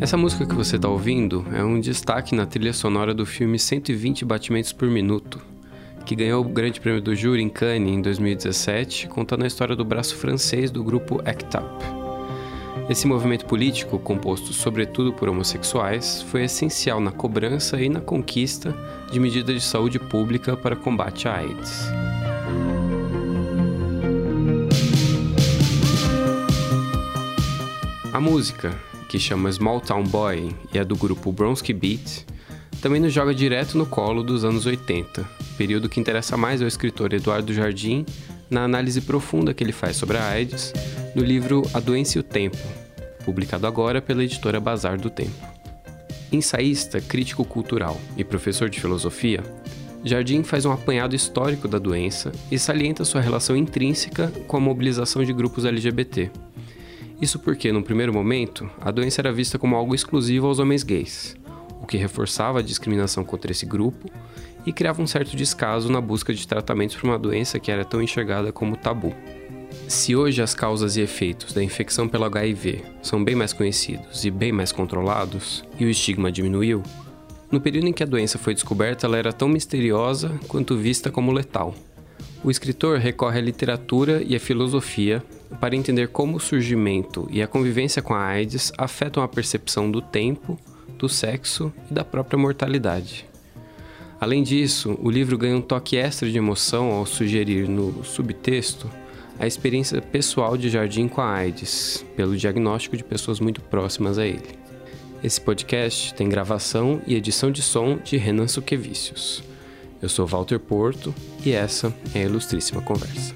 Essa música que você está ouvindo é um destaque na trilha sonora do filme 120 Batimentos por Minuto, que ganhou o Grande Prêmio do Júri em Cannes em 2017, contando a história do braço francês do grupo ACT UP. Esse movimento político, composto sobretudo por homossexuais, foi essencial na cobrança e na conquista de medidas de saúde pública para combate à AIDS. A música, que chama Small Town Boy e é do grupo Bronski Beat, também nos joga direto no colo dos anos 80, período que interessa mais ao escritor Eduardo Jardim na análise profunda que ele faz sobre a AIDS no livro A Doença e o Tempo, publicado agora pela editora Bazar do Tempo. Ensaísta, crítico cultural e professor de filosofia, Jardim faz um apanhado histórico da doença e salienta sua relação intrínseca com a mobilização de grupos LGBT isso porque, no primeiro momento, a doença era vista como algo exclusivo aos homens gays, o que reforçava a discriminação contra esse grupo e criava um certo descaso na busca de tratamentos para uma doença que era tão enxergada como tabu. Se hoje as causas e efeitos da infecção pelo HIV são bem mais conhecidos e bem mais controlados, e o estigma diminuiu, no período em que a doença foi descoberta, ela era tão misteriosa quanto vista como letal. O escritor recorre à literatura e à filosofia para entender como o surgimento e a convivência com a AIDS afetam a percepção do tempo, do sexo e da própria mortalidade. Além disso, o livro ganha um toque extra de emoção ao sugerir no subtexto a experiência pessoal de Jardim com a AIDS, pelo diagnóstico de pessoas muito próximas a ele. Esse podcast tem gravação e edição de som de Renan Suquevicius. Eu sou Walter Porto e essa é a Ilustríssima Conversa.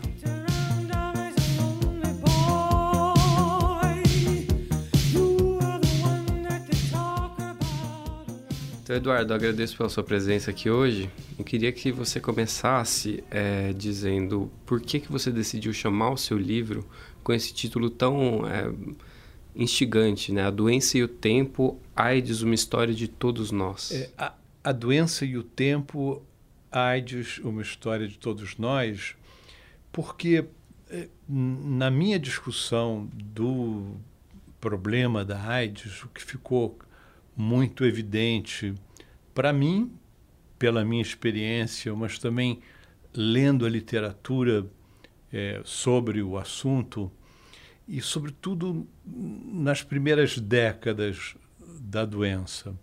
Então, Eduardo, agradeço pela sua presença aqui hoje. Eu queria que você começasse é, dizendo por que, que você decidiu chamar o seu livro com esse título tão é, instigante, né? A Doença e o Tempo, AIDS, uma história de todos nós. É, a, a Doença e o Tempo, AIDS, uma história de todos nós, porque eh, na minha discussão do problema da AIDS, o que ficou muito evidente para mim, pela minha experiência, mas também lendo a literatura é, sobre o assunto, e sobretudo nas primeiras décadas da doença.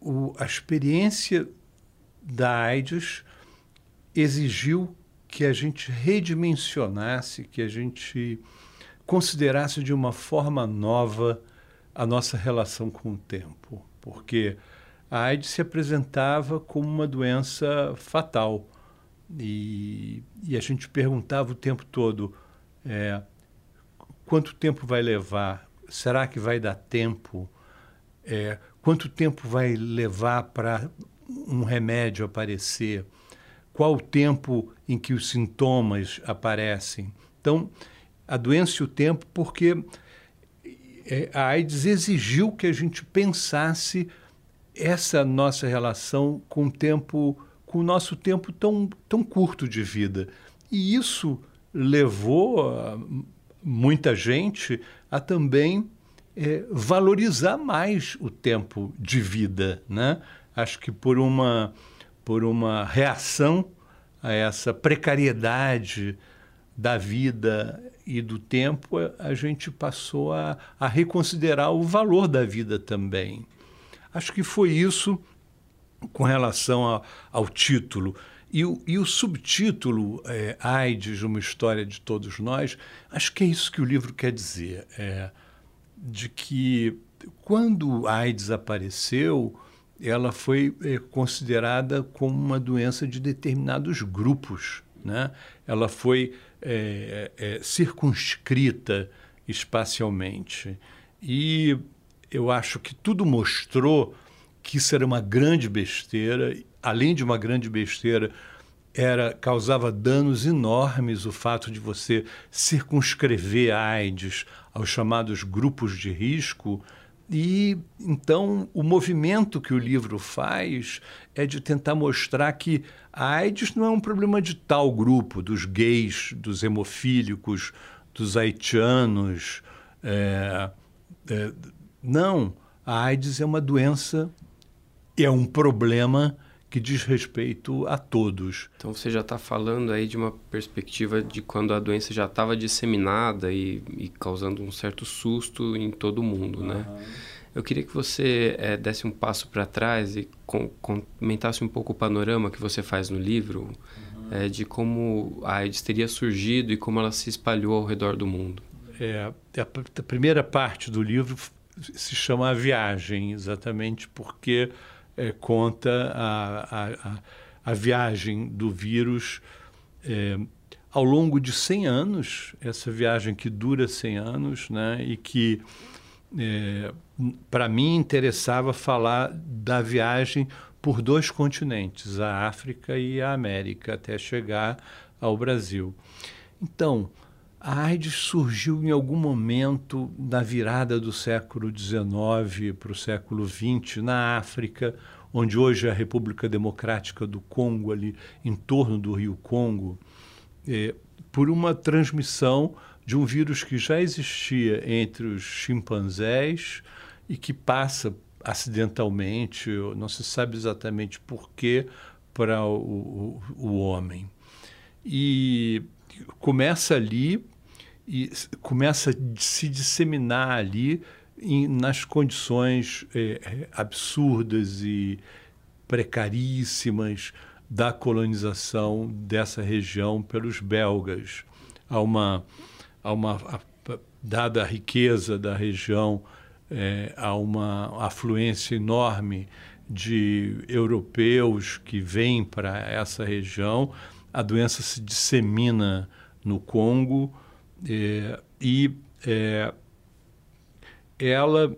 O, a experiência da AIDS exigiu que a gente redimensionasse, que a gente considerasse de uma forma nova a nossa relação com o tempo, porque a AIDS se apresentava como uma doença fatal. E, e a gente perguntava o tempo todo é, quanto tempo vai levar, será que vai dar tempo, é, quanto tempo vai levar para um remédio aparecer, qual o tempo em que os sintomas aparecem. Então, a doença e o tempo, porque é, a AIDS exigiu que a gente pensasse essa nossa relação com o tempo, com o nosso tempo tão, tão curto de vida. E isso levou muita gente a também é, valorizar mais o tempo de vida, né? Acho que por uma, por uma reação a essa precariedade da vida e do tempo, a gente passou a, a reconsiderar o valor da vida também. Acho que foi isso com relação a, ao título. E o, e o subtítulo, é, AIDS, uma história de todos nós, acho que é isso que o livro quer dizer. É, de que quando AIDS apareceu, ela foi é, considerada como uma doença de determinados grupos. Né? Ela foi é, é, circunscrita espacialmente. E eu acho que tudo mostrou que isso era uma grande besteira, além de uma grande besteira, era causava danos enormes o fato de você circunscrever a AIDS aos chamados grupos de risco e então o movimento que o livro faz é de tentar mostrar que a AIDS não é um problema de tal grupo, dos gays, dos hemofílicos, dos haitianos, é, é, não, a AIDS é uma doença, é um problema que diz respeito a todos. Então você já está falando aí de uma perspectiva de quando a doença já estava disseminada e, e, causando um certo susto em todo mundo, uhum. né? Eu queria que você é, desse um passo para trás e com, comentasse um pouco o panorama que você faz no livro uhum. é, de como a AIDS teria surgido e como ela se espalhou ao redor do mundo. É, a, a primeira parte do livro se chama A Viagem, exatamente porque é, conta a, a, a, viagem do vírus é, ao longo de 100 anos, essa viagem que dura 100 anos, né, e que, é, para mim, interessava falar da viagem por dois continentes, a África e a América, até chegar ao Brasil. Então, a AIDS surgiu em algum momento na virada do século XIX para o século XX na África, onde hoje é a República Democrática do Congo, ali em torno do Rio Congo, é, por uma transmissão de um vírus que já existia entre os chimpanzés e que passa acidentalmente, não se sabe exatamente porquê, para o, o, o homem. E começa ali e começa a se disseminar ali em, nas condições é, absurdas e precaríssimas da colonização dessa região pelos belgas. Há uma, há uma a, dada a riqueza da região, é, há uma afluência enorme de europeus que vêm para essa região. A doença se dissemina no Congo é, e é, ela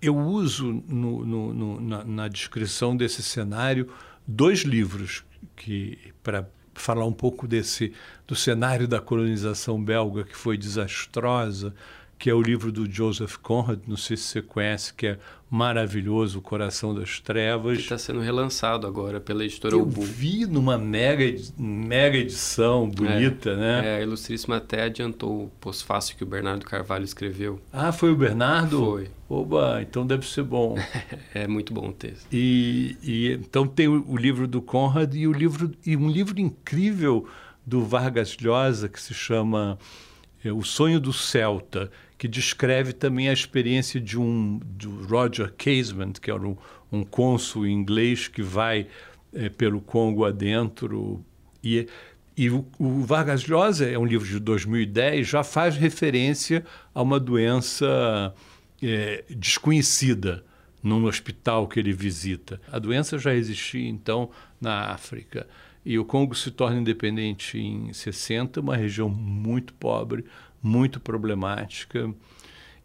eu uso no, no, no, na, na, descrição desse cenário dois livros que para falar um pouco desse do cenário da colonização belga que foi desastrosa que é o livro do Joseph Conrad, não sei se você conhece, que é maravilhoso, O Coração das Trevas. Que está sendo relançado agora pela editora Eu Ubu. vi numa mega, mega edição bonita, é, né? É, a Ilustríssima até adiantou o pós-fácil que o Bernardo Carvalho escreveu. Ah, foi o Bernardo? Foi. Oba, então deve ser bom. é muito bom o texto. E, e então tem o, o, livro do Conrad e, o livro, e um livro incrível do Vargas Llosa que se chama é, O Sonho do Celta, que descreve também a experiência de um Roger Casement, que era um, um cônsul inglês que vai é, pelo Congo adentro. E, e o, o, Vargas Llosa, é um livro de 2010, já faz referência a uma doença é, desconhecida num hospital que ele visita. A doença já existia, então, na África. E o Congo se torna independente em 60, uma região muito pobre, muito problemática.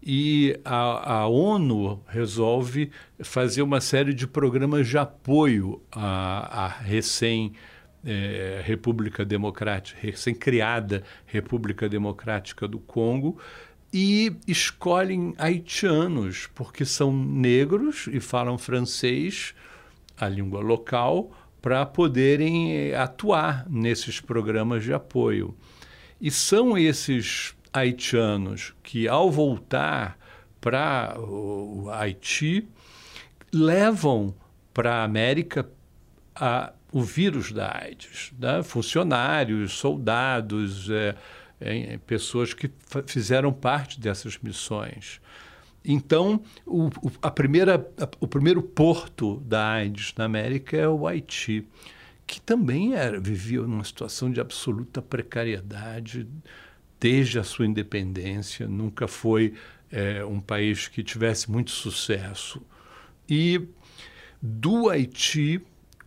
E a, a, ONU resolve fazer uma série de programas de apoio à, à recém é, República Democrática, recém-criada República Democrática do Congo, e escolhem haitianos, porque são negros e falam francês, a língua local, para poderem é, atuar nesses programas de apoio. E são esses haitianos que, ao voltar para o Haiti, levam para a América a, o vírus da AIDS. Né? Funcionários, soldados, é, é, pessoas que fizeram parte dessas missões. Então, o, o, a primeira, a, o primeiro porto da AIDS na América é o Haiti, que também era, vivia numa situação de absoluta precariedade, desde a sua independência, nunca foi é, um país que tivesse muito sucesso. E do Haiti,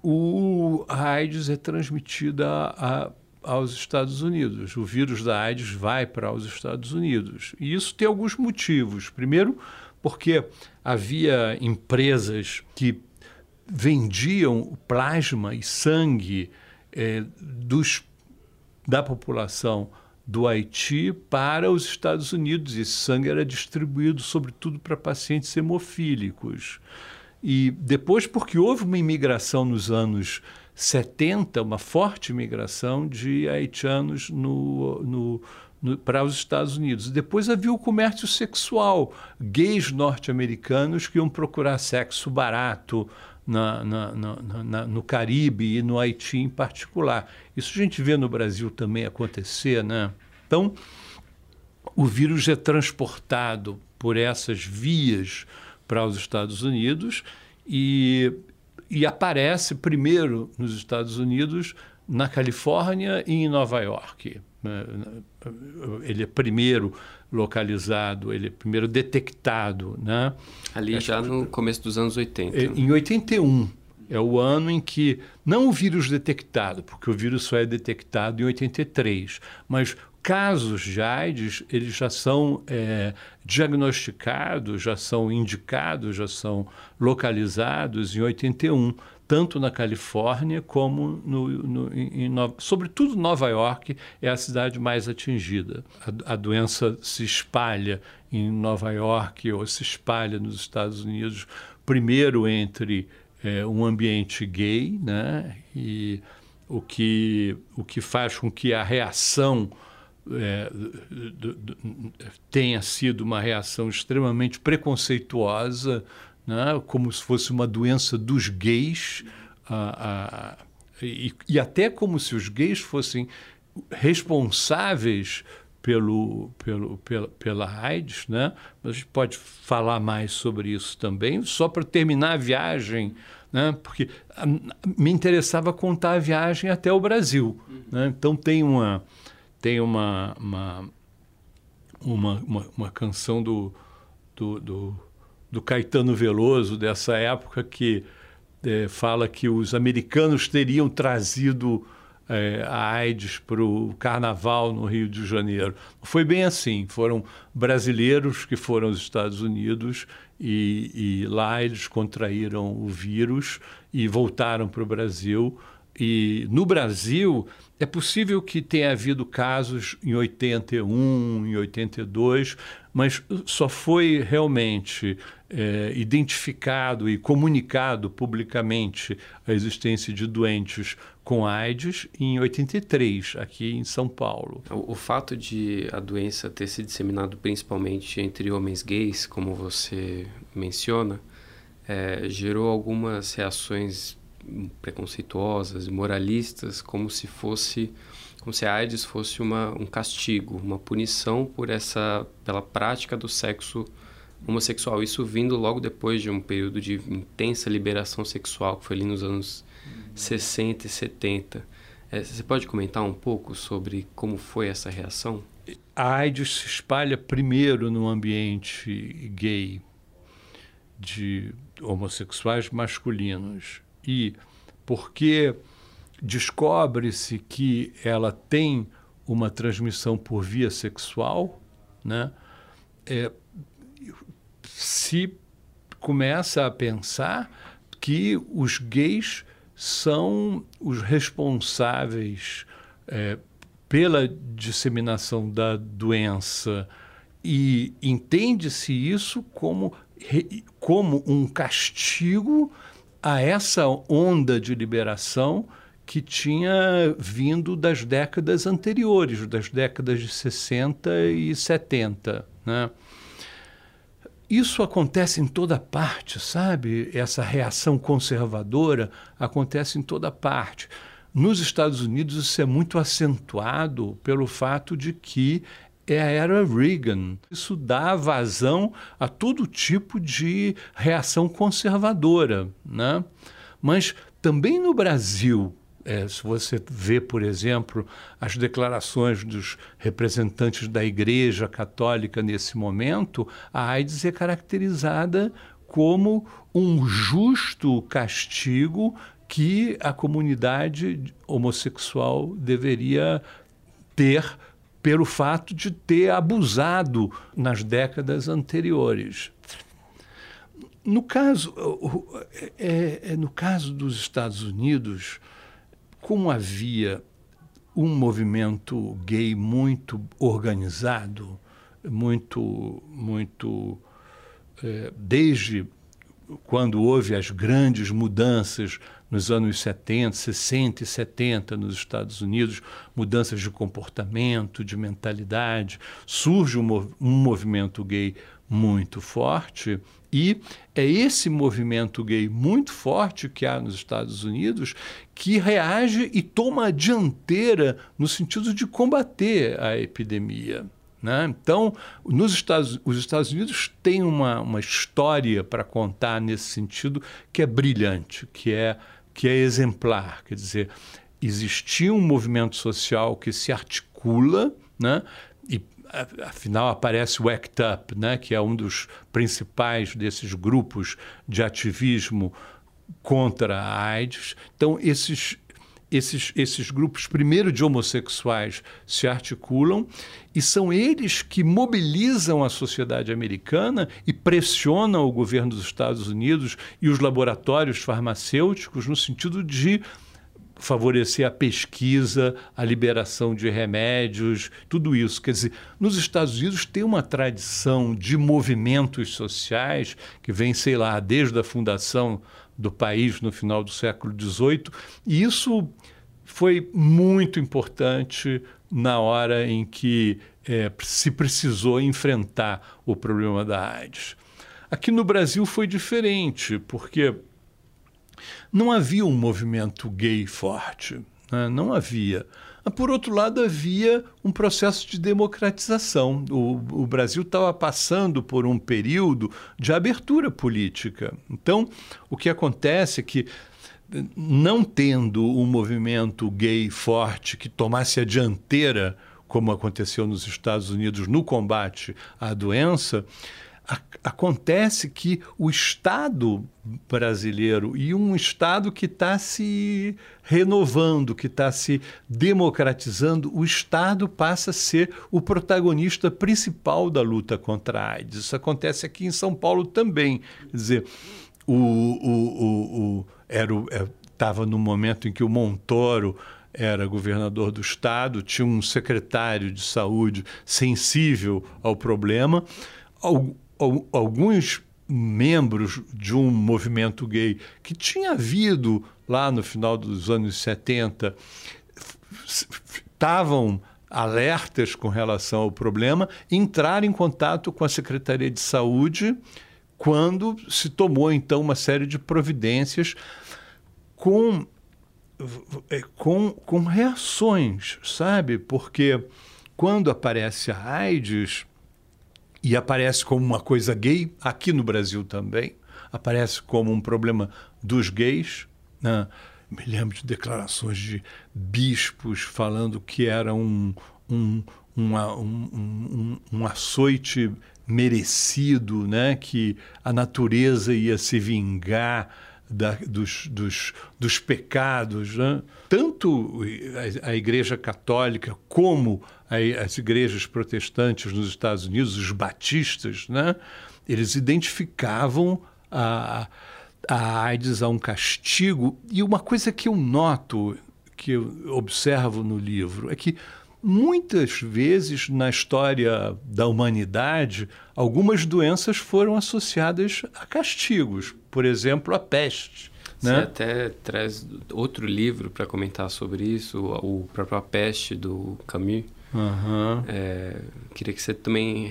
o, a AIDS é transmitida a, aos Estados Unidos. O vírus da AIDS vai para os Estados Unidos. E isso tem alguns motivos. Primeiro, porque havia empresas que vendiam plasma e sangue é, dos, da população do Haiti para os Estados Unidos. Esse sangue era distribuído, sobretudo, para pacientes hemofílicos. E depois, porque houve uma imigração nos anos 70, uma forte imigração de haitianos no, no, para os Estados Unidos. Depois havia o comércio sexual, gays norte-americanos que iam procurar sexo barato na, na, na, no Caribe e no Haiti em particular. Isso a gente vê no Brasil também acontecer, né? Então, o vírus é transportado por essas vias para os Estados Unidos e, e aparece primeiro nos Estados Unidos, na Califórnia e em Nova York. Né? Ele é primeiro localizado, ele é primeiro detectado. Né? Ali já no começo dos anos 80. É, em 81. É o ano em que, não o vírus detectado, porque o vírus só é detectado em 83, mas casos de AIDS, eles já são é, diagnosticados, já são indicados, já são localizados em 81, tanto na Califórnia como no, no, em, em sobretudo Nova York é a cidade mais atingida. A, a doença se espalha em Nova York ou se espalha nos Estados Unidos, primeiro entre é, um ambiente gay, né, e o que, o que faz com que a reação é, tenha sido uma reação extremamente preconceituosa, né, como se fosse uma doença dos gays, a, a, e, e, até como se os gays fossem responsáveis pelo, pelo, pela, pela AIDS. Né? A gente pode falar mais sobre isso também, só para terminar a viagem. Né? Porque a, me interessava contar a viagem até o Brasil. Né? Então tem uma, tem uma, uma, uma, uma, uma canção do, do, do, do, Caetano Veloso dessa época que é, fala que os americanos teriam trazido é, a AIDS para o carnaval no Rio de Janeiro. Foi bem assim, foram brasileiros que foram aos Estados Unidos e, e lá eles contraíram o vírus e voltaram para o Brasil. E no Brasil é possível que tenha havido casos em 81, em 82, mas só foi realmente é, identificado e comunicado publicamente a existência de doentes com AIDS em 83, aqui em São Paulo. O, o fato de a doença ter se disseminado principalmente entre homens gays, como você menciona, é, gerou algumas reações preconceituosas, moralistas, como se fosse como se a AIDS fosse uma, um castigo, uma punição por essa pela prática do sexo homossexual. Isso vindo logo depois de um período de intensa liberação sexual, que foi ali nos anos uhum. 60 e 70. É, você pode comentar um pouco sobre como foi essa reação? A AIDS se espalha primeiro no ambiente gay de homossexuais masculinos e porque descobre-se que ela tem uma transmissão por via sexual, né? É, se começa a pensar que os gays são os responsáveis é, pela disseminação da doença e entende-se isso como, como um castigo a essa onda de liberação que tinha vindo das décadas anteriores, das décadas de 60 e 70. Né? Isso acontece em toda parte, sabe? Essa reação conservadora acontece em toda parte. Nos Estados Unidos, isso é muito acentuado pelo fato de que é a era Reagan. Isso dá vazão a todo tipo de reação conservadora. Né? Mas também no Brasil, é, se você vê, por exemplo, as declarações dos representantes da Igreja Católica nesse momento, a AIDS é caracterizada como um justo castigo que a comunidade homossexual deveria ter pelo fato de ter abusado nas décadas anteriores. No caso, é, é, no caso dos Estados Unidos, como havia um movimento gay muito organizado, muito, muito é, desde quando houve as grandes mudanças nos anos 70, 60 e 70 nos Estados Unidos, mudanças de comportamento, de mentalidade, surge um, um movimento gay muito forte e é esse movimento gay muito forte que há nos Estados Unidos que reage e toma a dianteira no sentido de combater a epidemia. Né? Então, nos Estados, os Estados Unidos têm uma, uma história para contar nesse sentido que é brilhante, que é, que é exemplar. Quer dizer, existia um movimento social que se articula, né? Afinal aparece o ACT UP, né? que é um dos principais desses grupos de ativismo contra a AIDS. Então, esses, esses, esses grupos, primeiro de homossexuais, se articulam e são eles que mobilizam a sociedade americana e pressionam o governo dos Estados Unidos e os laboratórios farmacêuticos no sentido de favorecer a pesquisa, a liberação de remédios, tudo isso. Quer dizer, nos Estados Unidos tem uma tradição de movimentos sociais que vem, sei lá, desde a fundação do país no final do século XVIII, e isso foi muito importante na hora em que é, se precisou enfrentar o problema da AIDS. Aqui no Brasil foi diferente, porque não havia um movimento gay forte, né? não havia. Por outro lado, havia um processo de democratização. O, o Brasil estava passando por um período de abertura política. Então, o que acontece é que, não tendo um movimento gay forte que tomasse a dianteira, como aconteceu nos Estados Unidos no combate à doença, acontece que o Estado brasileiro e um Estado que está se renovando, que está se democratizando, o Estado passa a ser o protagonista principal da luta contra a AIDS. Isso acontece aqui em São Paulo também. Quer dizer, o, o, o, o era estava é, no momento em que o Montoro era governador do estado, tinha um secretário de saúde sensível ao problema alguns membros de um movimento gay que tinha havido lá no final dos anos 70 estavam alertas com relação ao problema, entraram em contato com a Secretaria de Saúde quando se tomou então uma série de providências com é, com, com reações, sabe? Porque quando aparece a AIDS, e aparece como uma coisa gay, aqui no Brasil também, aparece como um problema dos gays. Né? Me lembro de declarações de bispos falando que era um, um, um, um, um açoite merecido, né? que a natureza ia se vingar da, dos, dos, dos pecados. Né? Tanto a, a Igreja Católica como a, as igrejas protestantes nos Estados Unidos, os batistas, né? eles identificavam a, a AIDS a um castigo. E uma coisa que eu noto, que eu observo no livro, é que muitas vezes na história da humanidade, algumas doenças foram associadas a castigos. Por exemplo, a peste. Você né? até traz outro livro para comentar sobre isso, o próprio A Peste, do Camus. Uhum. É, queria que você também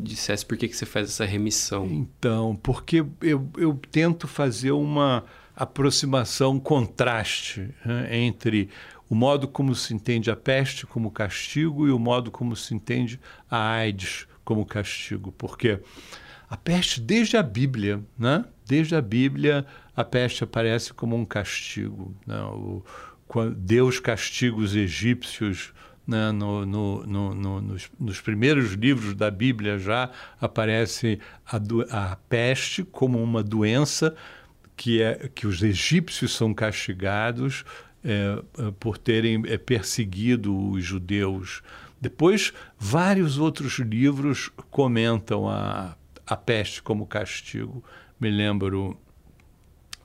dissesse por que, que você faz essa remissão. Então, porque eu, eu tento fazer uma aproximação, contraste né, entre o modo como se entende a peste como castigo e o modo como se entende a AIDS como castigo. Porque a peste, desde a Bíblia, né? Desde a Bíblia, a peste aparece como um castigo. Né? O, Deus castiga os egípcios né? no, no, no, nos, nos, primeiros livros da Bíblia já aparece a, a peste como uma doença que, é, que os egípcios são castigados é, é, por terem é, perseguido os judeus. Depois, vários outros livros comentam a, a peste como castigo. Me lembro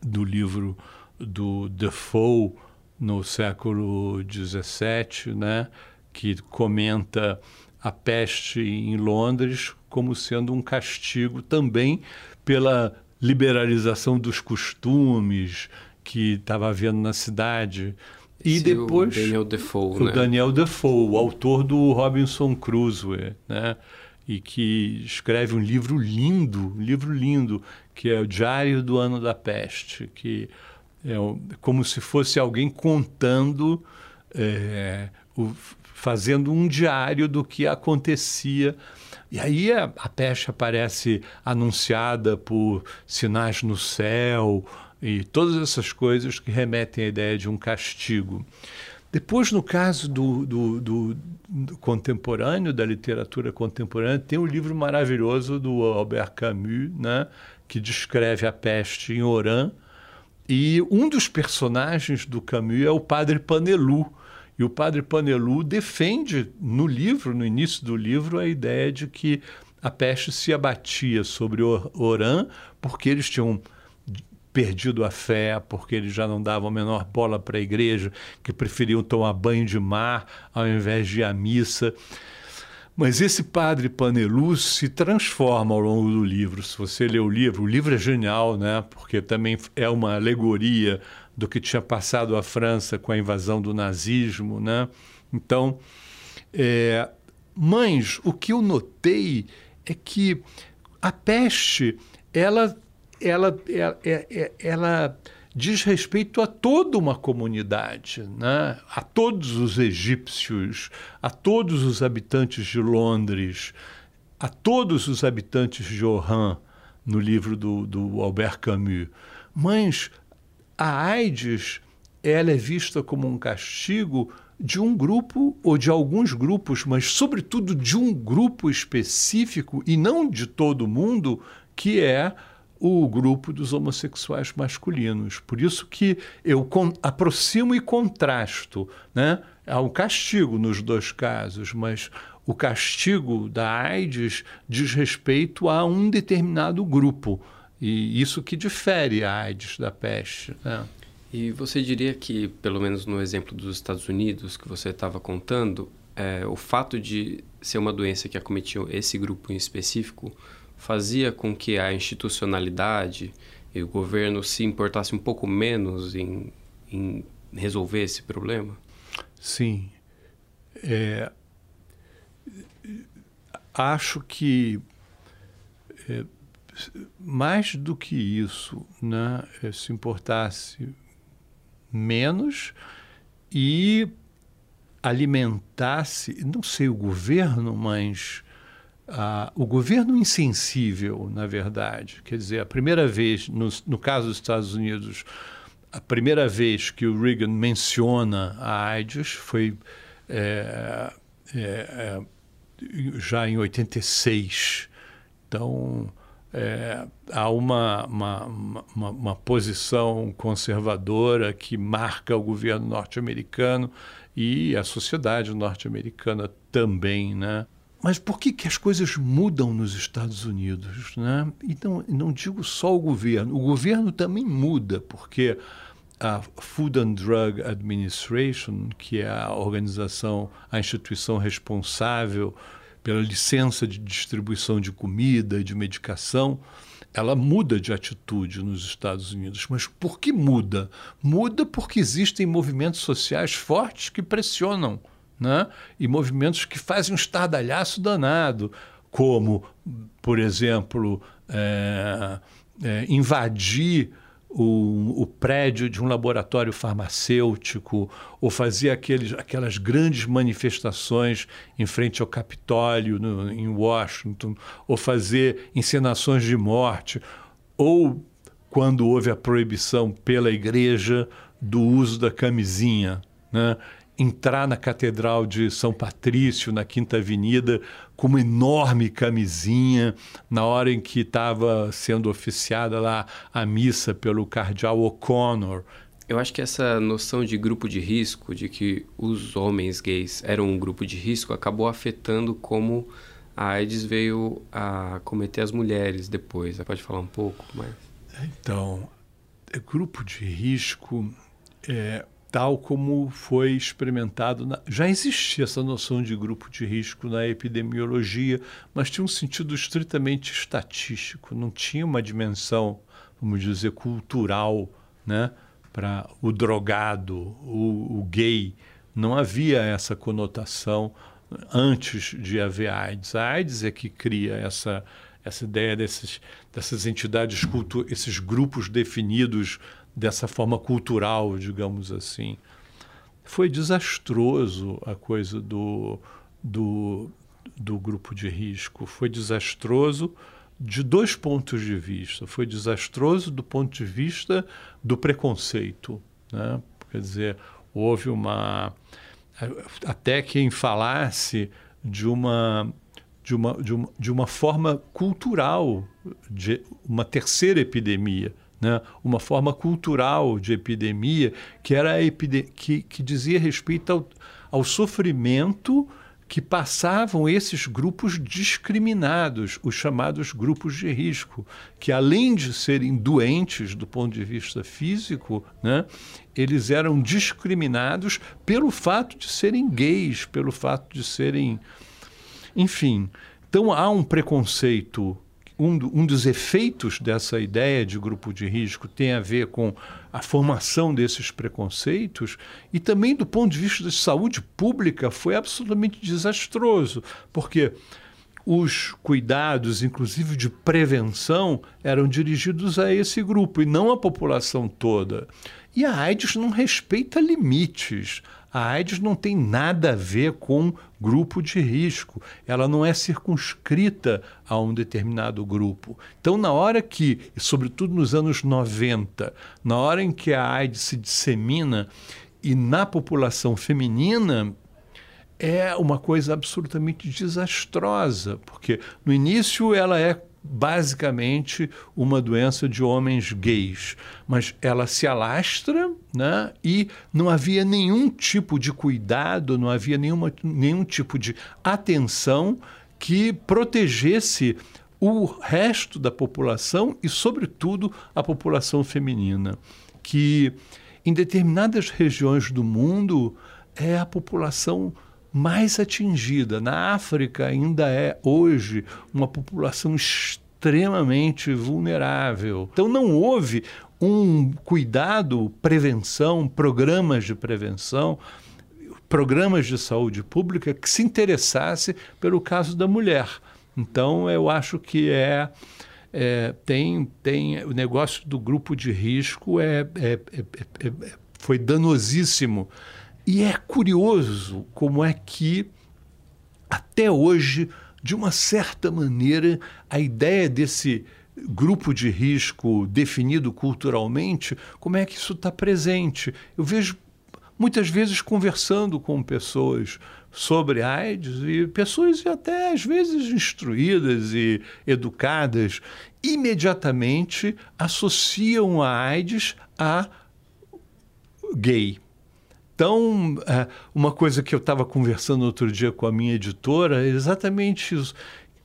do livro do Defoe, no século XVII, né, que comenta a peste em Londres como sendo um castigo também pela liberalização dos costumes que estava havendo na cidade. E Esse depois. O Daniel Defoe, o né? Daniel Defoe, o autor do Robinson Crusoe, né? E que escreve um livro lindo, um livro lindo, que é o Diário do Ano da Peste, que é como se fosse alguém contando, é, o, fazendo um diário do que acontecia. E aí a, a peste aparece anunciada por sinais no céu e todas essas coisas que remetem à ideia de um castigo. Depois, no caso do, do, do, do, contemporâneo, da literatura contemporânea, tem um livro maravilhoso do Albert Camus, né, que descreve a peste em Oran, e um dos personagens do Camus é o padre Panelu. E o padre Panelu defende no livro, no início do livro, a ideia de que a peste se abatia sobre Oran porque eles tinham perdido a fé, porque eles já não davam a menor bola para a igreja, que preferiam tomar banho de mar ao invés de ir à missa. Mas esse padre Panelus se transforma ao longo do livro. Se você lê o livro, o livro é genial, né? porque também é uma alegoria do que tinha passado a França com a invasão do nazismo. Né? Então, é... mas o que eu notei é que a peste, ela, ela, ela, ela, ela diz respeito a toda uma comunidade, né? a todos os egípcios, a todos os habitantes de Londres, a todos os habitantes de Oran, no livro do, do Albert Camus. Mas a AIDS ela é vista como um castigo de um grupo ou de alguns grupos, mas sobretudo de um grupo específico e não de todo mundo, que é o grupo dos homossexuais masculinos. Por isso que eu aproximo e contrasto. Né? Há um castigo nos dois casos, mas o castigo da AIDS diz respeito a um determinado grupo. E isso que difere a AIDS da peste. Né? E você diria que, pelo menos no exemplo dos Estados Unidos que você estava contando, é, o fato de ser uma doença que acometia esse grupo em específico fazia com que a institucionalidade e o governo se importasse um pouco menos em, em resolver esse problema? Sim. É, acho que é, mais do que isso, né, é, se importasse menos e alimentasse, não sei o governo, mas ah, o governo insensível, na verdade, quer dizer, a primeira vez, no, no caso dos Estados Unidos, a primeira vez que o Reagan menciona a AIDS foi é, é, é, já em 86. Então, é, há uma, uma, uma, uma, posição conservadora que marca o governo norte-americano e a sociedade norte-americana também, né? Mas por que, que as coisas mudam nos Estados Unidos? Né? Então, não digo só o governo, o governo também muda, porque a Food and Drug Administration, que é a organização, a instituição responsável pela licença de distribuição de comida e de medicação, ela muda de atitude nos Estados Unidos. Mas por que muda? Muda porque existem movimentos sociais fortes que pressionam né? e movimentos que fazem um estardalhaço danado, como, por exemplo, é, é, invadir o, o, prédio de um laboratório farmacêutico, ou fazer aqueles, aquelas grandes manifestações em frente ao Capitólio, no, em Washington, ou fazer encenações de morte, ou quando houve a proibição pela igreja do uso da camisinha. Né? Entrar na Catedral de São Patrício, na Quinta Avenida, com uma enorme camisinha, na hora em que estava sendo oficiada lá a missa pelo cardeal O'Connor. Eu acho que essa noção de grupo de risco, de que os homens gays eram um grupo de risco, acabou afetando como a AIDS veio a cometer as mulheres depois. Você pode falar um pouco mais? Então, é grupo de risco é, tal como foi experimentado. Na... Já existia essa noção de grupo de risco na epidemiologia, mas tinha um sentido estritamente estatístico, não tinha uma dimensão, vamos dizer, cultural, né? para o drogado, o, o gay. Não havia essa conotação antes de haver AIDS. A AIDS é que cria essa, essa ideia desses, dessas entidades, cultu esses grupos definidos dessa forma cultural, digamos assim. Foi desastroso a coisa do, do, do grupo de risco. Foi desastroso de dois pontos de vista. Foi desastroso do ponto de vista do preconceito. Né? Quer dizer, houve uma. Até quem falasse de uma, de uma, de uma, de uma forma cultural, de uma terceira epidemia. Né? uma forma cultural de epidemia que era que, que dizia respeito ao, ao sofrimento que passavam esses grupos discriminados, os chamados grupos de risco, que além de serem doentes do ponto de vista físico, né, eles eram discriminados pelo fato de serem gays, pelo fato de serem. Enfim. Então há um preconceito um, um, dos efeitos dessa ideia de grupo de risco tem a ver com a formação desses preconceitos e também do ponto de vista de saúde pública foi absolutamente desastroso, porque os cuidados, inclusive de prevenção, eram dirigidos a esse grupo e não à população toda. E a AIDS não respeita limites. A AIDS não tem nada a ver com grupo de risco. Ela não é circunscrita a um determinado grupo. Então, na hora que, sobretudo nos anos 90, na hora em que a AIDS se dissemina e na população feminina, é uma coisa absolutamente desastrosa, porque no início ela é basicamente uma doença de homens gays, mas ela se alastra né? e não havia nenhum tipo de cuidado, não havia nenhuma, nenhum tipo de atenção que protegesse o resto da população e, sobretudo, a população feminina, que em determinadas regiões do mundo é a população mais atingida. Na África ainda é hoje uma população extremamente vulnerável. Então não houve um cuidado, prevenção, programas de prevenção, programas de saúde pública que se interessasse pelo caso da mulher. Então eu acho que é, é tem tem o negócio do grupo de risco é, é, é, é, é foi danosíssimo e é curioso como é que, até hoje, de uma certa maneira, a ideia desse grupo de risco definido culturalmente, como é que isso está presente? Eu vejo muitas vezes conversando com pessoas sobre AIDS e pessoas até às vezes instruídas e educadas imediatamente associam a AIDS a gay então, é, uma coisa que eu estava conversando outro dia com a minha editora é exatamente isso.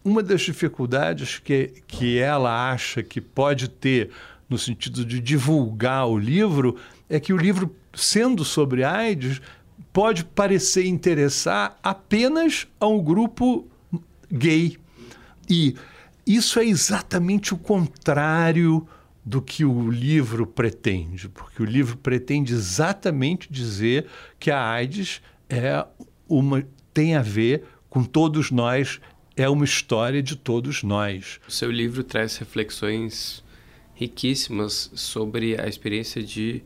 Uma das dificuldades que, que ela acha que pode ter no sentido de divulgar o livro é que o livro, sendo sobre AIDS, pode parecer interessar apenas a um grupo gay. E isso é exatamente o contrário do que o livro pretende, porque o livro pretende exatamente dizer que a AIDS é uma tem a ver com todos nós, é uma história de todos nós. O seu livro traz reflexões riquíssimas sobre a experiência de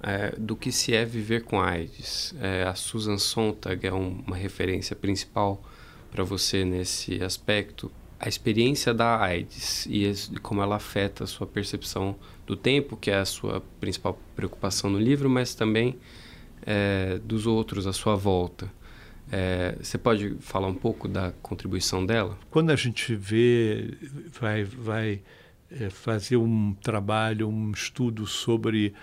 é, do que se é viver com AIDS. É, a Susan Sontag é um, uma referência principal para você nesse aspecto a experiência da AIDS e como ela afeta a sua percepção do tempo, que é a sua principal preocupação no livro, mas também é, dos outros à sua volta. É, você pode falar um pouco da contribuição dela? Quando a gente vê, vai, vai é, fazer um trabalho, um estudo sobre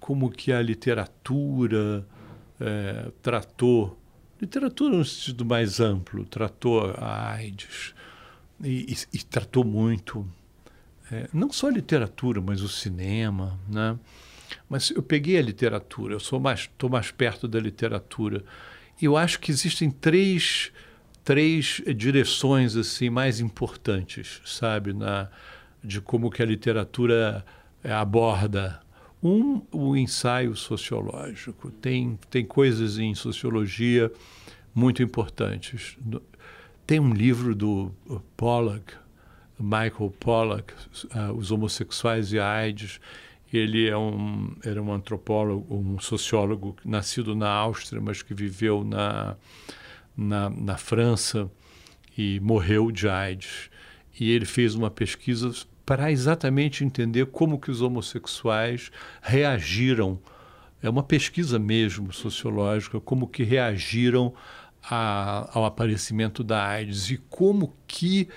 como que a literatura é, tratou, literatura no sentido mais amplo, tratou a AIDS, e, e, e tratou muito, é, não só a literatura, mas o cinema, né? mas eu peguei a literatura, eu sou mais, estou mais perto da literatura. Eu acho que existem três, três direções assim mais importantes, sabe, na, de como que a literatura eh, aborda um, o ensaio sociológico. Tem, tem coisas em sociologia muito importantes. Tem um livro do Pollack, Michael Pollack, uh, Os Homossexuais e a AIDS. Ele é um, era um antropólogo, um sociólogo nascido na Áustria, mas que viveu na, na, na França e morreu de AIDS. E ele fez uma pesquisa para exatamente entender como que os homossexuais reagiram. É uma pesquisa mesmo sociológica, como que reagiram a, ao aparecimento da AIDS e como que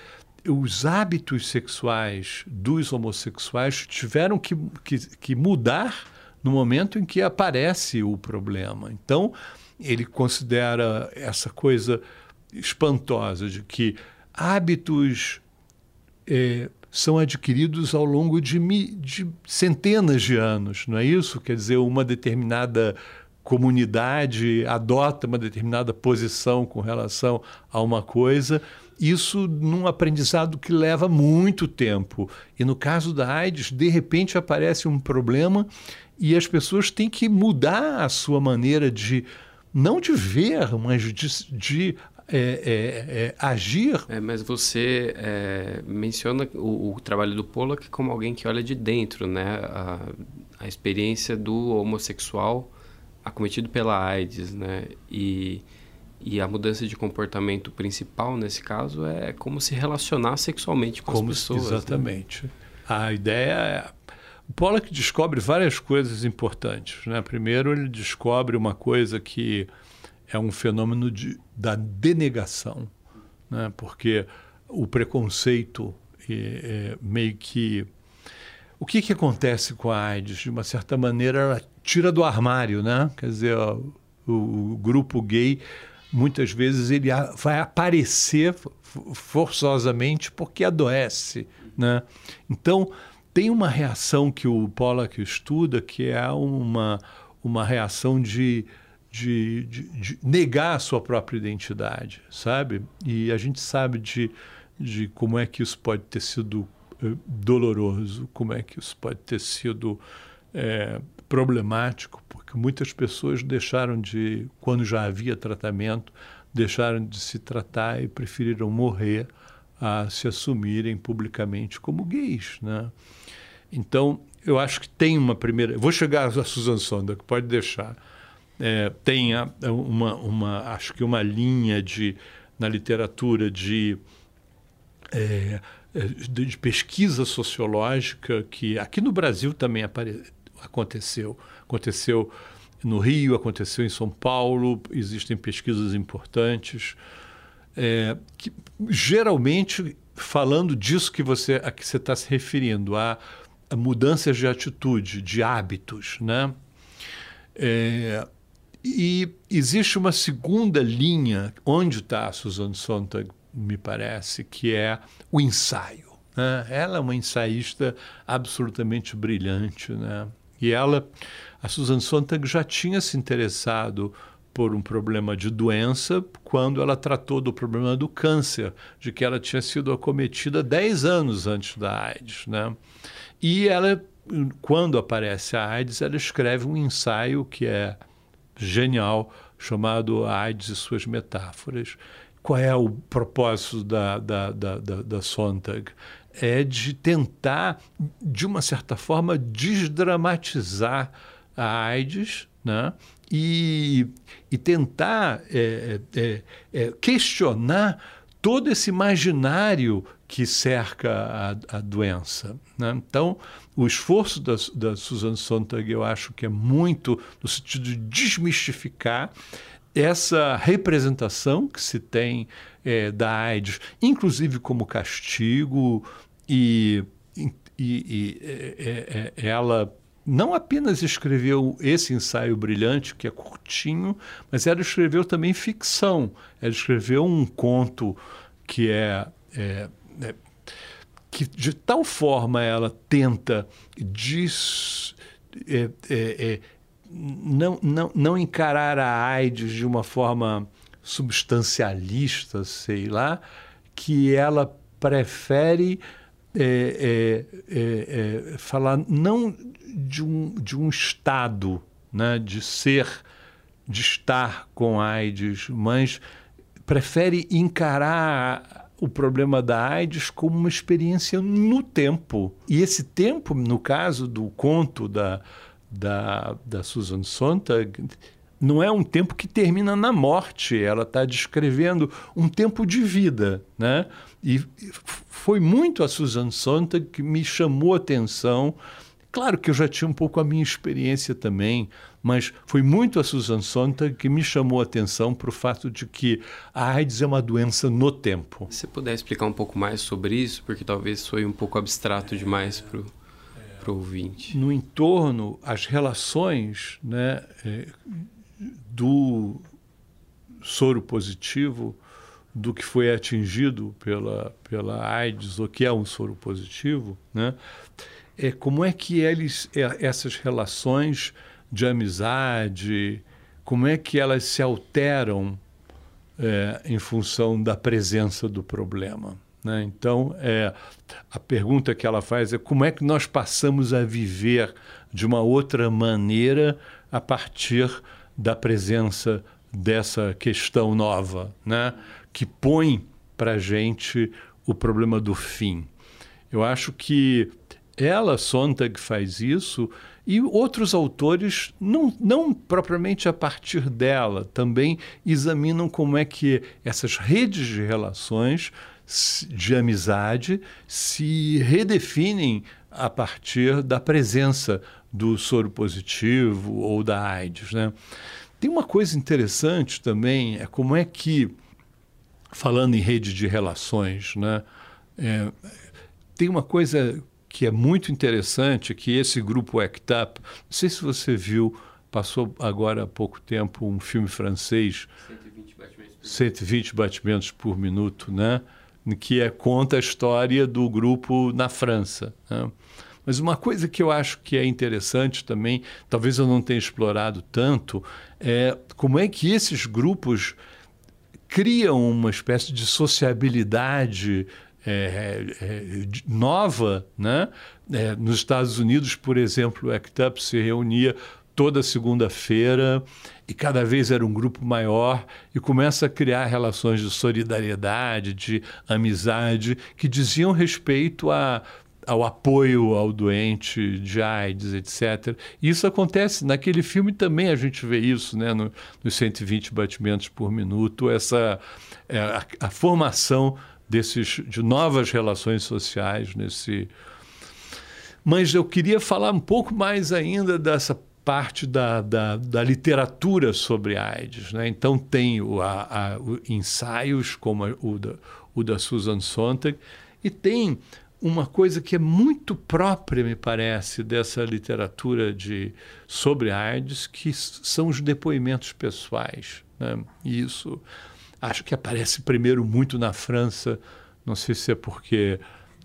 os hábitos sexuais dos homossexuais tiveram que, que, que mudar no momento em que aparece o problema. Então, ele considera essa coisa espantosa de que hábitos é, são adquiridos ao longo de, de, centenas de anos, não é isso? Quer dizer, uma determinada comunidade adota uma determinada posição com relação a uma coisa, isso num aprendizado que leva muito tempo. E no caso da AIDS, de repente aparece um problema e as pessoas têm que mudar a sua maneira de não de ver, mas de, de é, é, é, agir. É, mas você é, menciona o, o, trabalho do Pollack como alguém que olha de dentro, né? A, a experiência do homossexual acometido pela AIDS, né? E, e a mudança de comportamento principal nesse caso é como se relacionar sexualmente com como as pessoas. Né? Exatamente. Né? A ideia é o Pollack descobre várias coisas importantes. Né? Primeiro, ele descobre uma coisa que é um fenômeno de, da denegação, né? porque o preconceito é, é meio que. O que, que acontece com a AIDS? De uma certa maneira, ela tira do armário, né? Quer dizer, o, o, grupo gay, muitas vezes, ele vai aparecer forçosamente porque adoece, né? Então, tem uma reação que o Pollack estuda que é uma, uma reação de de, de, de, negar a sua própria identidade, sabe? E a gente sabe de, de como é que isso pode ter sido doloroso, como é que isso pode ter sido é, problemático, porque muitas pessoas deixaram de, quando já havia tratamento, deixaram de se tratar e preferiram morrer a se assumirem publicamente como gays, né? Então, eu acho que tem uma primeira. Vou chegar a Susan Sonda, que pode deixar é, tenha uma, uma, acho que uma linha de, na literatura de, é, de, pesquisa sociológica que aqui no Brasil também apare, aconteceu. Aconteceu no Rio, aconteceu em São Paulo, existem pesquisas importantes. É, que, geralmente falando disso que você a que você está se referindo a, a, mudanças de atitude, de hábitos, né? É, e existe uma segunda linha, onde está a Susan Sontag, me parece, que é o ensaio. Né? Ela é uma ensaísta absolutamente brilhante. Né? E ela, a Susan Sontag já tinha se interessado por um problema de doença quando ela tratou do problema do câncer, de que ela tinha sido acometida 10 anos antes da AIDS. Né? E ela, quando aparece a AIDS, ela escreve um ensaio que é genial chamado AIDS e suas metáforas. Qual é o propósito da, da, da, da, da Sontag? É de tentar, de uma certa forma, desdramatizar a AIDS né? e, e tentar é, é, é, questionar todo esse imaginário que cerca a, a doença. Né? Então, o esforço da, da Susan Sontag, eu acho que é muito no sentido de desmistificar essa representação que se tem é, da AIDS, inclusive como castigo, e, e, e é, é, ela não apenas escreveu esse ensaio brilhante, que é curtinho, mas ela escreveu também ficção. Ela escreveu um conto que é, é, é que de tal forma ela tenta des, é, é, é, não, não, não encarar a AIDS de uma forma substancialista, sei lá, que ela prefere é, é, é, falar não de um, de um estado, né, de ser, de estar com AIDS, mas prefere encarar o problema da AIDS como uma experiência no tempo. E esse tempo, no caso do conto da, da, da Susan Sontag, não é um tempo que termina na morte, ela está descrevendo um tempo de vida. Né? E foi muito a Susan Sontag que me chamou a atenção. Claro que eu já tinha um pouco a minha experiência também, mas foi muito a Susan Sontag que me chamou a atenção para o fato de que a AIDS é uma doença no tempo. Se puder explicar um pouco mais sobre isso, porque talvez foi um pouco abstrato demais para o para o ouvinte. No entorno, as relações né, é, do soro positivo, do que foi atingido pela, pela AIDS, ou que é um soro positivo, né, é como é que eles, é, essas relações de amizade, como é que elas se alteram é, em função da presença do problema. Né? Então, é, a pergunta que ela faz é como é que nós passamos a viver de uma outra maneira a partir da presença dessa questão nova, né? que põe para a gente o problema do fim. Eu acho que ela, Sontag, faz isso e outros autores, não, não propriamente a partir dela, também examinam como é que essas redes de relações de amizade se redefinem a partir da presença do soro positivo ou da AIDS. Né? Tem uma coisa interessante também, é como é que, falando em rede de relações, né, é, tem uma coisa que é muito interessante, que esse grupo ACT UP, não sei se você viu, passou agora há pouco tempo um filme francês, 120 batimentos por, 120 batimentos por minuto, né? Que é, conta a história do grupo na França. Né? Mas uma coisa que eu acho que é interessante também, talvez eu não tenha explorado tanto, é como é que esses grupos criam uma espécie de sociabilidade é, é, nova. Né? É, nos Estados Unidos, por exemplo, o ACT UP se reunia toda segunda-feira e cada vez era um grupo maior e começa a criar relações de solidariedade, de amizade que diziam respeito a ao apoio ao doente de AIDS, etc. Isso acontece naquele filme também a gente vê isso, né, no, nos 120 batimentos por minuto, essa é, a, a, formação desses de novas relações sociais nesse. Mas eu queria falar um pouco mais ainda dessa parte da, da, da, literatura sobre AIDS. Né? Então, tem o, a, a, o ensaios, como o da, o da Susan Sontag, e tem uma coisa que é muito própria, me parece, dessa literatura de, sobre AIDS, que são os depoimentos pessoais. Né? E isso acho que aparece primeiro muito na França, não sei se é porque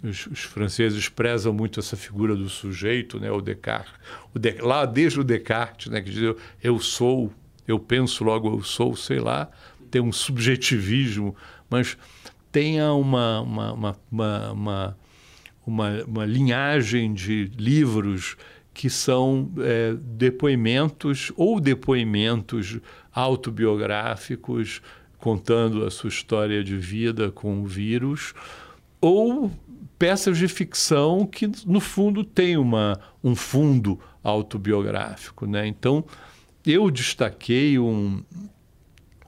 os, os, franceses prezam muito essa figura do sujeito, né, o Descartes. O de, lá desde o Descartes, né, que diz eu, eu sou, eu penso, logo eu sou, sei lá, tem um subjetivismo, mas tenha uma, uma, uma, uma, uma, uma linhagem de livros que são é, depoimentos ou depoimentos autobiográficos contando a sua história de vida com o vírus, ou peças de ficção que, no fundo, têm uma, um fundo autobiográfico. Né? Então, eu destaquei um,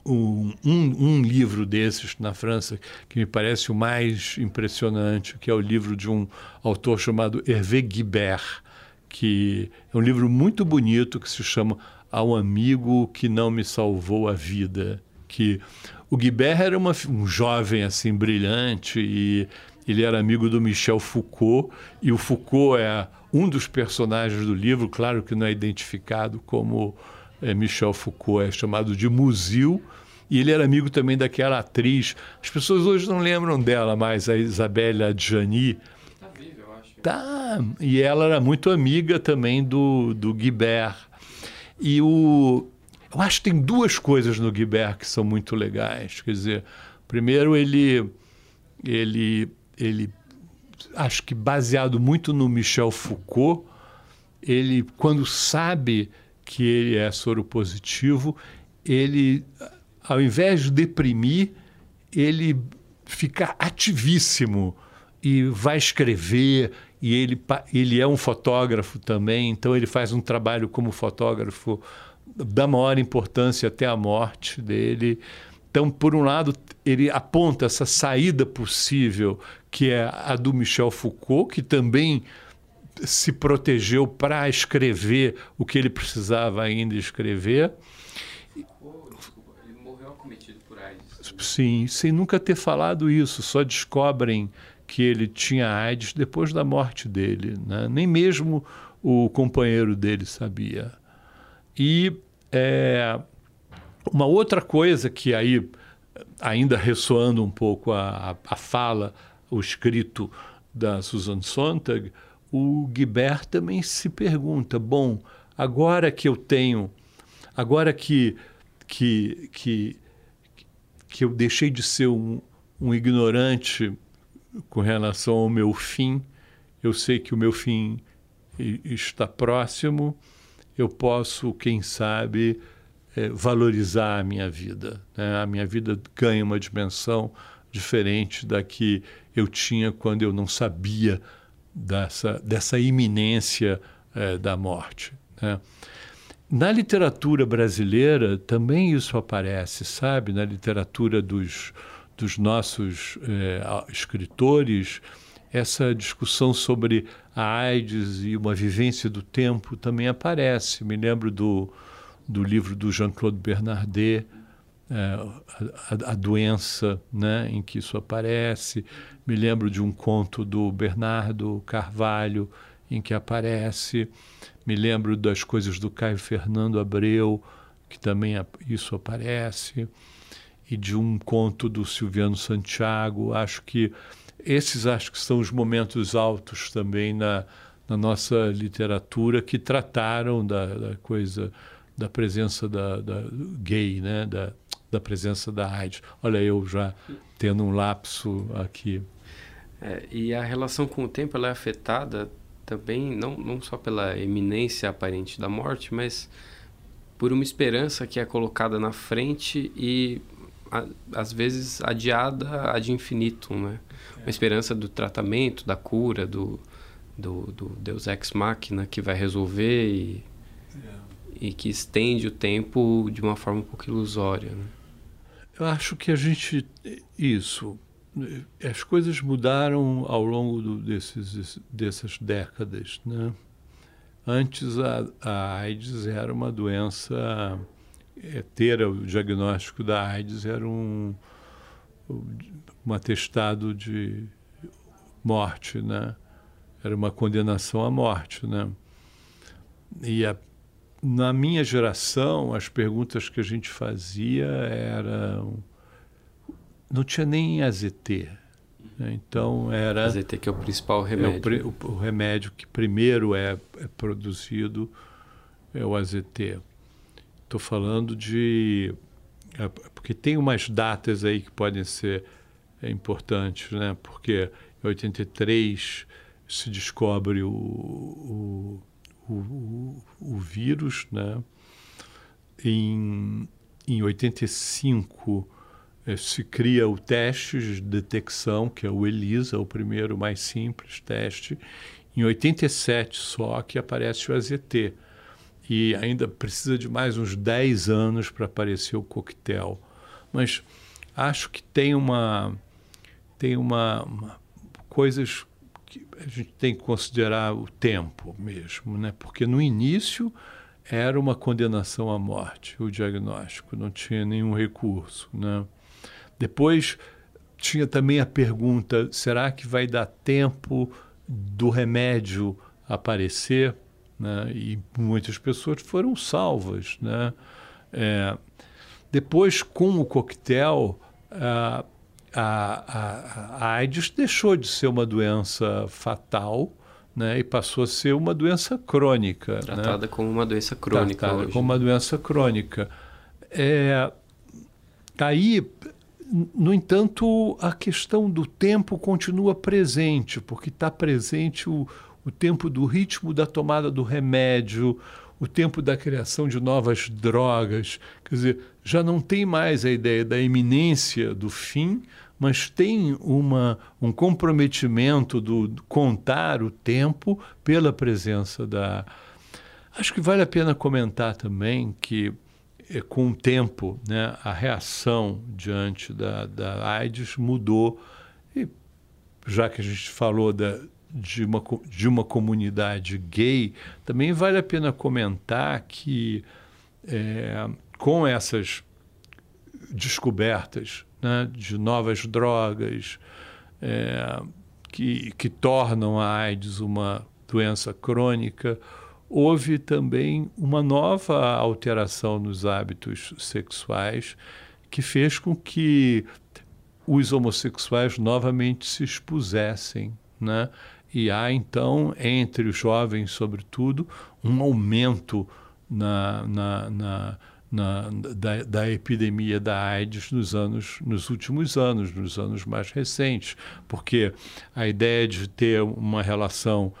um, um, livro desses na França que me parece o mais impressionante, que é o livro de um autor chamado Hervé Guibert, que é um livro muito bonito que se chama Ao Amigo que Não Me Salvou a Vida. Que o Guibert era uma, um jovem assim brilhante e ele era amigo do Michel Foucault, e o Foucault é um dos personagens do livro, claro que não é identificado como é, Michel Foucault, é chamado de Musil, e ele era amigo também daquela atriz. As pessoas hoje não lembram dela mais, a Isabelle Adjani. Está viva, eu acho. Tá, e ela era muito amiga também do, do Guibert. E o, eu acho que tem duas coisas no Guibert que são muito legais. Quer dizer, primeiro ele, ele, ele acho que baseado muito no Michel Foucault, ele quando sabe que ele é soropositivo, ele ao invés de deprimir, ele fica ativíssimo e vai escrever e ele, ele é um fotógrafo também, então ele faz um trabalho como fotógrafo da maior importância até a morte dele. Então, por um lado, ele aponta essa saída possível, que é a do Michel Foucault, que também se protegeu para escrever o que ele precisava ainda escrever. Ele morreu acometido por AIDS. Sim, sem nunca ter falado isso, só descobrem que ele tinha AIDS depois da morte dele. Né? Nem mesmo o companheiro dele sabia. E é, uma outra coisa que aí, ainda ressoando um pouco a, a fala, o escrito da Susan Sontag, o Guibert também se pergunta: bom, agora que eu tenho, agora que, que, que, que eu deixei de ser um, um ignorante com relação ao meu fim, eu sei que o meu fim está próximo, eu posso, quem sabe, valorizar a minha vida. Né? A minha vida ganha uma dimensão diferente da que eu tinha quando eu não sabia dessa, dessa iminência é, da morte. Né? Na literatura brasileira também isso aparece, sabe? Na literatura dos, dos nossos é, escritores, essa discussão sobre a AIDS e uma vivência do tempo também aparece. Me lembro do, do livro do Jean-Claude Bernardet, é, a, a, doença né, em que isso aparece. Me lembro de um conto do Bernardo Carvalho, em que aparece. Me lembro das coisas do Caio Fernando Abreu, que também isso aparece e de um conto do Silviano Santiago. Acho que esses acho que são os momentos altos também na, na nossa literatura que trataram da, da coisa da presença da, da, gay, né? da, da presença da AIDS. Olha, eu já tendo um lapso aqui. É, e a relação com o tempo ela é afetada também não, não só pela eminência aparente da morte, mas por uma esperança que é colocada na frente e às vezes adiada ad infinitum, né? É. Uma esperança do tratamento, da cura, do, do, do Deus ex machina que vai resolver e, é. E que estende o tempo de uma forma um pouco ilusória, né? Eu acho que a gente isso as coisas mudaram ao longo do, desses, dessas décadas, né? Antes a, a AIDS era uma doença é, ter o diagnóstico da AIDS era um, um atestado de morte, né? Era uma condenação à morte, né? E a, na minha geração, as perguntas que a gente fazia eram... Não tinha nem AZT. Né? Então era... AZT que é o principal remédio. É o, o, o remédio que primeiro é, é produzido é o AZT. Estou falando de. É, porque tem umas datas aí que podem ser é, importantes, né? Porque em 83 se descobre o, o, o, o vírus, né? Em, em 85 é, se cria o teste de detecção, que é o ELISA, o primeiro mais simples teste. Em 87 só que aparece o AZT e ainda precisa de mais uns 10 anos para aparecer o coquetel. Mas acho que tem uma tem uma, uma, coisas a gente tem que considerar o tempo mesmo, né? Porque no início era uma condenação à morte, o diagnóstico, não tinha nenhum recurso, né? Depois tinha também a pergunta: será que vai dar tempo do remédio aparecer? né? e muitas pessoas foram salvas. Né? É, depois, com o coquetel, a, a, a, a AIDS deixou de ser uma doença fatal né, e passou a ser uma doença crônica. Né? Tratada né? como uma doença crônica. Tratada hoje. como uma doença crônica. É, aí, no entanto, a questão do tempo continua presente, porque está presente o, o tempo do ritmo da tomada do remédio, o tempo da criação de novas drogas. Quer dizer, já não tem mais a ideia da iminência do fim, mas tem uma, um comprometimento do, contar o tempo pela presença da. Acho que vale a pena comentar também que, é, com o tempo, né, a reação diante da, da AIDS mudou. E já que a gente falou da, de, uma, de uma comunidade gay, também vale a pena comentar que, é, com essas descobertas né, de novas drogas é, que, que tornam a AIDS uma doença crônica, houve também uma nova alteração nos hábitos sexuais que fez com que os homossexuais novamente se expusessem. Né? E há, então, entre os jovens, sobretudo, um aumento na, na, na na, da, da, epidemia da AIDS nos anos, nos últimos anos, nos anos mais recentes, porque a ideia de ter uma relação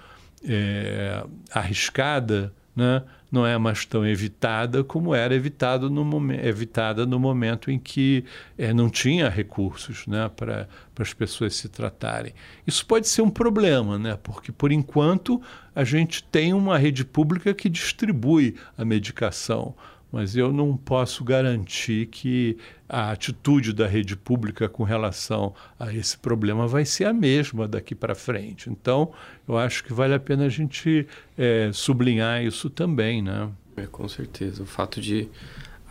é, arriscada, né, não é mais tão evitada como era evitado no momento, evitada no momento em que é, não tinha recursos né, para as pessoas se tratarem. Isso pode ser um problema, né, porque, por enquanto, a gente tem uma rede pública que distribui a medicação mas eu não posso garantir que a atitude da rede pública com relação a esse problema vai ser a mesma daqui para frente. Então, eu acho que vale a pena a gente é, sublinhar isso também, né? É, com certeza. O fato de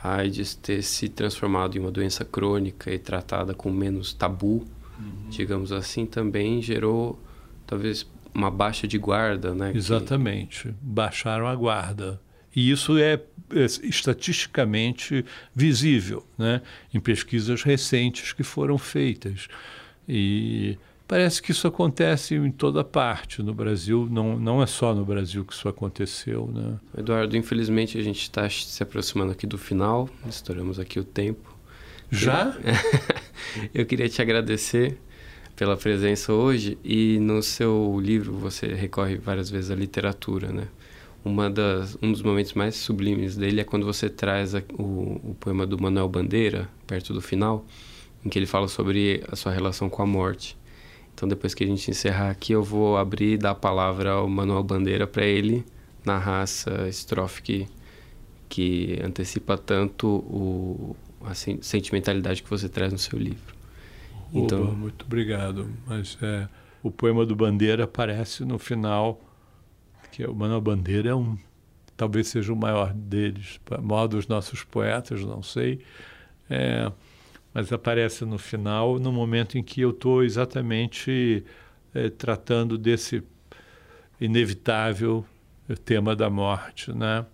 a AIDS ter se transformado em uma doença crônica e tratada com menos tabu, uhum. digamos assim, também gerou talvez uma baixa de guarda, né? Exatamente. Que... Baixaram a guarda. E isso é, é estatisticamente visível né, em pesquisas recentes que foram feitas. E parece que isso acontece em toda parte no Brasil, não, não é só no Brasil que isso aconteceu. Né? Eduardo, infelizmente a gente está se aproximando aqui do final, estouramos aqui o tempo. Já? Eu queria te agradecer pela presença hoje e no seu livro você recorre várias vezes à literatura, né? Uma das, um dos momentos mais sublimes dele é quando você traz a, o, o poema do Manuel Bandeira, perto do final, em que ele fala sobre a sua relação com a morte. Então, depois que a gente encerrar aqui, eu vou abrir e dar a palavra ao Manuel Bandeira para ele narrar essa estrofe que, que antecipa tanto o, a sentimentalidade que você traz no seu livro. Então, Oba, muito obrigado. Mas é, o poema do Bandeira aparece no final que o Manuel Bandeira é um, talvez seja o maior deles, o maior dos nossos poetas, não sei, é, mas aparece no final, no momento em que eu estou exatamente é, tratando desse inevitável tema da morte, né?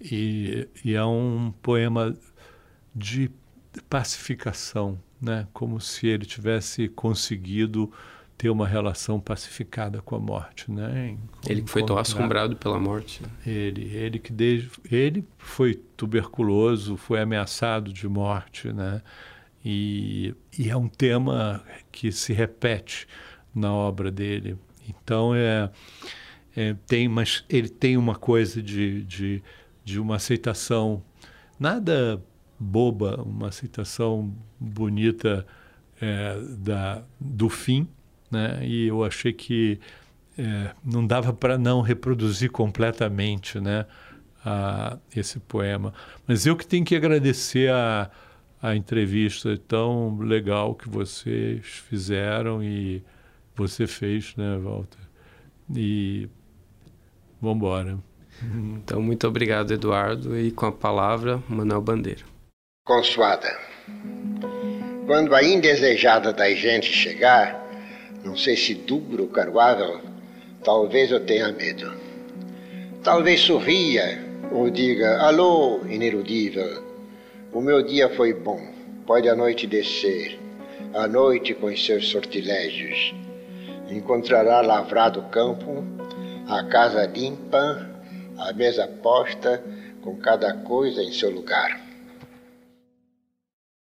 E, e é um poema de pacificação, né? Como se ele tivesse conseguido ter uma relação pacificada com a morte, né? ele que foi tão assombrado pela morte. Né? Ele, ele que desde, ele foi tuberculoso, foi ameaçado de morte, né? E, e é um tema que se repete na obra dele. Então é, é tem, mas ele tem uma coisa de, de, de uma aceitação nada boba, uma aceitação bonita é, da, do fim né? E eu achei que é, não dava para não reproduzir completamente, né? A, esse poema. Mas eu que tenho que agradecer a, a entrevista tão legal que vocês fizeram e você fez, né, Walter? E vamos embora. Então, muito obrigado, Eduardo. E com a palavra, Manuel Bandeira. Consuada. Quando a indesejada da gente chegar, não sei se duro ou carguável, talvez eu tenha medo. Talvez sorria ou diga: Alô, ineludível, o meu dia foi bom, pode a noite descer, a noite com os seus sortilégios. Encontrará lavrado o campo, a casa limpa, a mesa posta, com cada coisa em seu lugar.